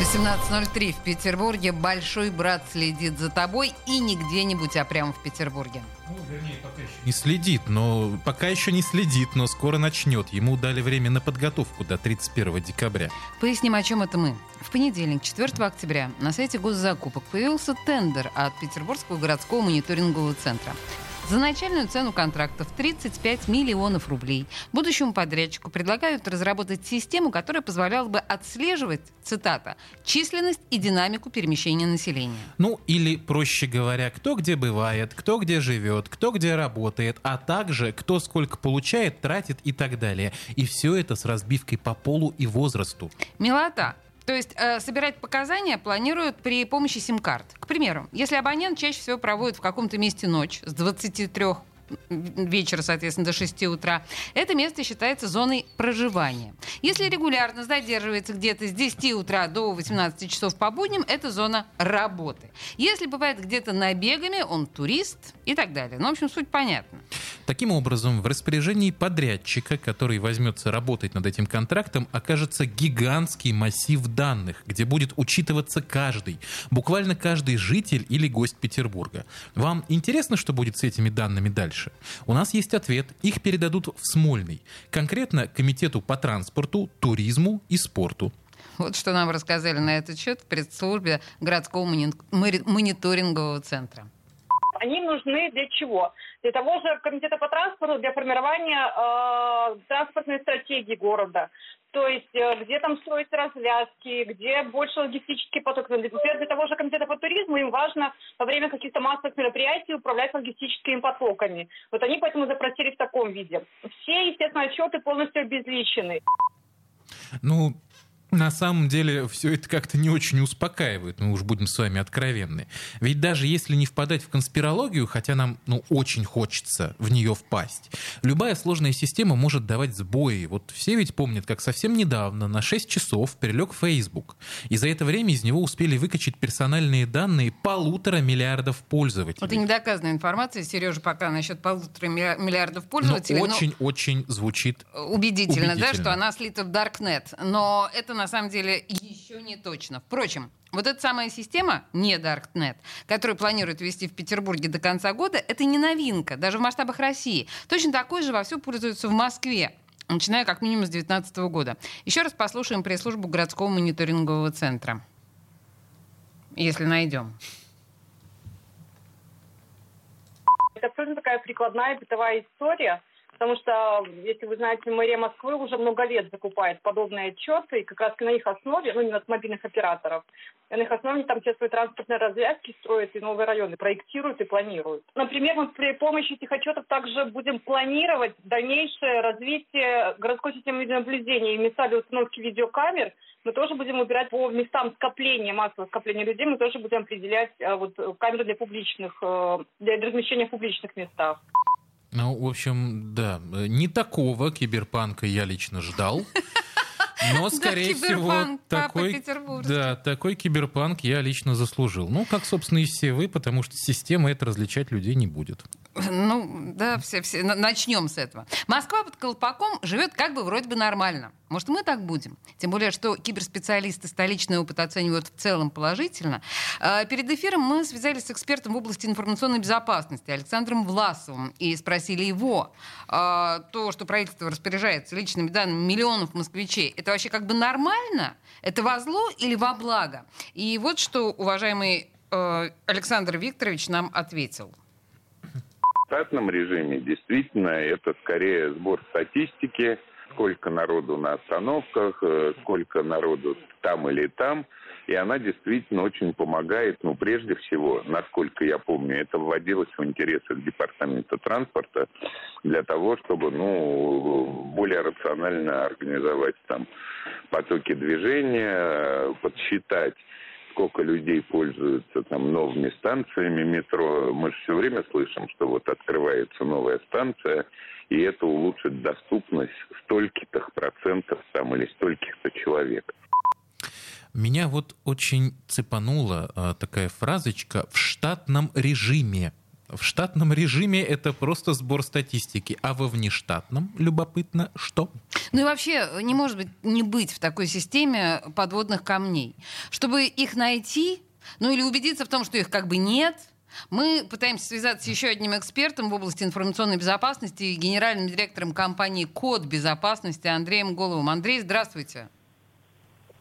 18.03 в Петербурге. Большой брат следит за тобой и не где-нибудь, а прямо в Петербурге. Ну, вернее, пока еще не следит, но пока еще не следит, но скоро начнет. Ему дали время на подготовку до 31 декабря. Поясним, о чем это мы. В понедельник, 4 октября, на сайте госзакупок появился тендер от Петербургского городского мониторингового центра. За начальную цену контрактов 35 миллионов рублей будущему подрядчику предлагают разработать систему, которая позволяла бы отслеживать, цитата, численность и динамику перемещения населения. Ну, или, проще говоря, кто где бывает, кто где живет, кто где работает, а также кто сколько получает, тратит и так далее. И все это с разбивкой по полу и возрасту. Милота. То есть э, собирать показания планируют при помощи сим-карт. Примеру, если абонент чаще всего проводит в каком-то месте ночь с 23 вечера, соответственно, до 6 утра, это место считается зоной проживания. Если регулярно задерживается где-то с 10 утра до 18 часов по будням, это зона работы. Если бывает где-то набегами, он турист и так далее. Ну, в общем, суть понятна. Таким образом, в распоряжении подрядчика, который возьмется работать над этим контрактом, окажется гигантский массив данных, где будет учитываться каждый, буквально каждый житель или гость Петербурга. Вам интересно, что будет с этими данными дальше? У нас есть ответ. Их передадут в Смольный. Конкретно Комитету по транспорту, туризму и спорту. Вот что нам рассказали на этот счет в пресс-службе городского мониторингового центра. Они нужны для чего? Для того же комитета по транспорту, для формирования э, транспортной стратегии города. То есть, э, где там строить развязки, где больше логистический поток. Например, для того же комитета по туризму им важно во время каких-то массовых мероприятий управлять логистическими потоками. Вот они поэтому запросили в таком виде. Все, естественно, отчеты полностью обезличены. Ну, на самом деле все это как-то не очень успокаивает, мы уж будем с вами откровенны. Ведь даже если не впадать в конспирологию, хотя нам ну, очень хочется в нее впасть, любая сложная система может давать сбои. Вот все ведь помнят, как совсем недавно на 6 часов перелег Facebook. И за это время из него успели выкачать персональные данные полутора миллиардов пользователей. Это недоказанная информация, Сережа, пока насчет полутора миллиардов пользователей. Очень-очень звучит убедительно, убедительно, да, что она слита в Darknet. Но это на самом деле еще не точно. Впрочем, вот эта самая система, не Darknet, которую планируют ввести в Петербурге до конца года, это не новинка, даже в масштабах России. Точно такой же вовсю пользуются в Москве начиная как минимум с 2019 года. Еще раз послушаем пресс-службу городского мониторингового центра. Если найдем. Это абсолютно такая прикладная бытовая история потому что, если вы знаете, мэрия Москвы уже много лет закупает подобные отчеты, и как раз на их основе, ну, не от мобильных операторов, на их основе там те свои транспортные развязки строят и новые районы, проектируют и планируют. Например, мы при помощи этих отчетов также будем планировать дальнейшее развитие городской системы видеонаблюдения и места для установки видеокамер, мы тоже будем выбирать по местам скопления, массового скопления людей, мы тоже будем определять э, вот, камеры для публичных, э, для размещения в публичных местах. Ну, в общем, да, не такого киберпанка я лично ждал. Но, скорее да, всего, такой, да, такой киберпанк я лично заслужил. Ну, как, собственно, и все вы, потому что система это различать людей не будет. Ну, да, все, все. Начнем с этого. Москва под колпаком живет как бы вроде бы нормально. Может, мы так будем? Тем более, что киберспециалисты столичный опыт оценивают в целом положительно. А, перед эфиром мы связались с экспертом в области информационной безопасности Александром Власовым и спросили его, а, то, что правительство распоряжается личными данными миллионов москвичей, это вообще как бы нормально? Это во зло или во благо? И вот что уважаемый э, Александр Викторович нам ответил штатном режиме действительно это скорее сбор статистики, сколько народу на остановках, э, сколько народу там или там. И она действительно очень помогает, ну, прежде всего, насколько я помню, это вводилось в интересах Департамента транспорта для того, чтобы, ну, более рационально организовать там потоки движения, подсчитать сколько людей пользуются там новыми станциями метро. Мы же все время слышим, что вот открывается новая станция, и это улучшит доступность стольких-то процентов там или стольких-то человек. Меня вот очень цепанула а, такая фразочка «в штатном режиме». В штатном режиме это просто сбор статистики, а во внештатном, любопытно, что? Ну и вообще не может быть не быть в такой системе подводных камней. Чтобы их найти, ну или убедиться в том, что их как бы нет, мы пытаемся связаться с еще одним экспертом в области информационной безопасности, генеральным директором компании «Код безопасности» Андреем Головым. Андрей, здравствуйте.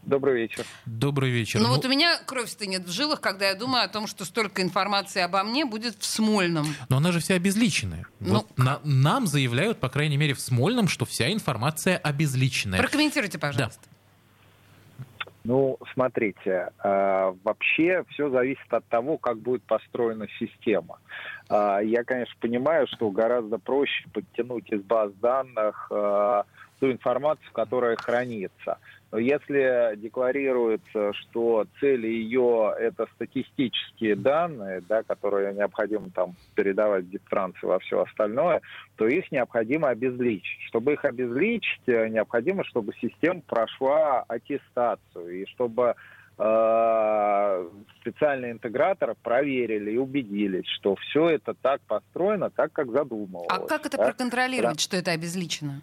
Добрый вечер. Добрый вечер. Ну, ну вот у меня кровь стынет в жилах, когда я думаю о том, что столько информации обо мне будет в Смольном. Но она же вся обезличенная. Ну, вот на, нам заявляют, по крайней мере, в Смольном, что вся информация обезличенная. Прокомментируйте, пожалуйста. Ну, смотрите, э, вообще все зависит от того, как будет построена система. Э, я, конечно, понимаю, что гораздо проще подтянуть из баз данных э, ту информацию, которая хранится. Но если декларируется, что цели ее это статистические данные, да, которые необходимо там передавать в во все остальное, то их необходимо обезличить. Чтобы их обезличить, э, необходимо, чтобы система прошла аттестацию и чтобы э, специальные интеграторы проверили и убедились, что все это так построено, так как задумывалось. А как это да? проконтролировать, Да. что это обезличено?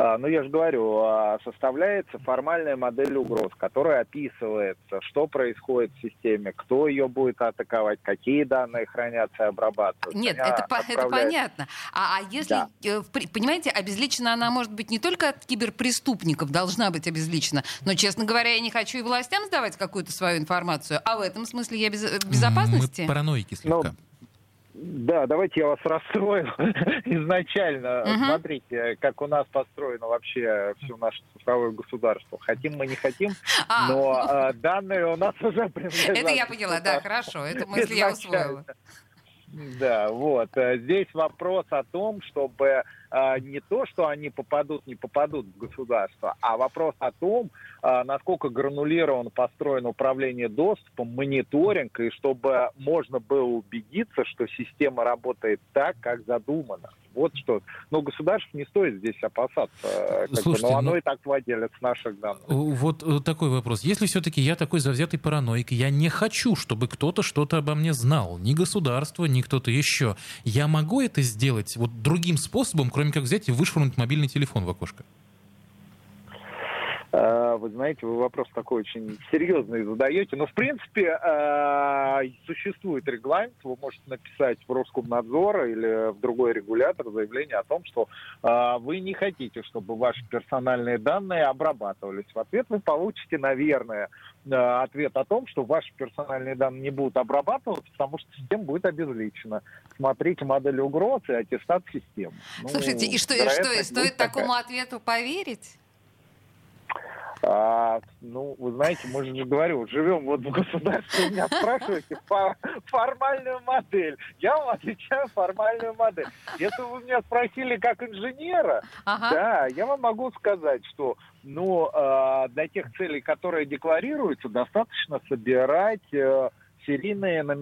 А, Ну, я же говорю, а, составляется формальная модель угроз, которая описывается, что происходит в системе, кто ее будет атаковать, какие данные хранятся и обрабатываются. Нет, Она это, по- это понятно. А, а если, Да. э, в при- понимаете, обезличена она может быть не только от киберпреступников, должна быть обезличена, но, честно говоря, я не хочу и властям сдавать какую-то свою информацию, а в этом смысле я без, в безопасности. Мы параноики Ну, слегка. Да, давайте я вас расстрою изначально. Мгм. Смотрите, как у нас построено вообще все наше цифровое государство. Хотим мы, не хотим, А, но а, данные у нас уже принадлежат. это я поняла, да, хорошо, эту мысль я усвоила. Да, вот. Э, Здесь вопрос о том, чтобы э, не то, что они попадут, не попадут в государство, а вопрос о том, э, насколько гранулировано построено управление доступом, мониторинг, и чтобы можно было убедиться, что система работает так, как задумано. Вот что. Но государство не стоит здесь опасаться. э, бы, Слушайте, но оно ну- и так владелец наших данных. Вот э, такой вопрос. Если все-таки я такой завзятый параноик, я не хочу, чтобы кто-то что-то обо мне знал, ни государство, ни кто-то еще, я могу это сделать вот другим способом, кроме как взять и вышвырнуть мобильный телефон в окошко? Э, Вы знаете, вы вопрос такой очень серьезный задаете. Но, в принципе, э, существует регламент. Вы можете написать в Роскомнадзор или в другой регулятор заявление о том, что э, вы не хотите, чтобы ваши персональные данные обрабатывались. В ответ вы получите, наверное, ответ о том, что ваши персональные данные не будут обрабатываться, потому что система будет обезличена. Смотрите модель угроз и аттестат системы. Ну, Слушайте, и что, и что, и стоит такая. такому ответу поверить? А, ну, вы знаете, мы же, говорю, живем вот в государстве, меня спрашиваете фо- формальную модель. Я вам отвечаю формальную модель. Если вы меня спросили как инженера, Ага. да, я вам могу сказать, что ну, э, для тех целей, которые декларируются, достаточно собирать э, серийные номера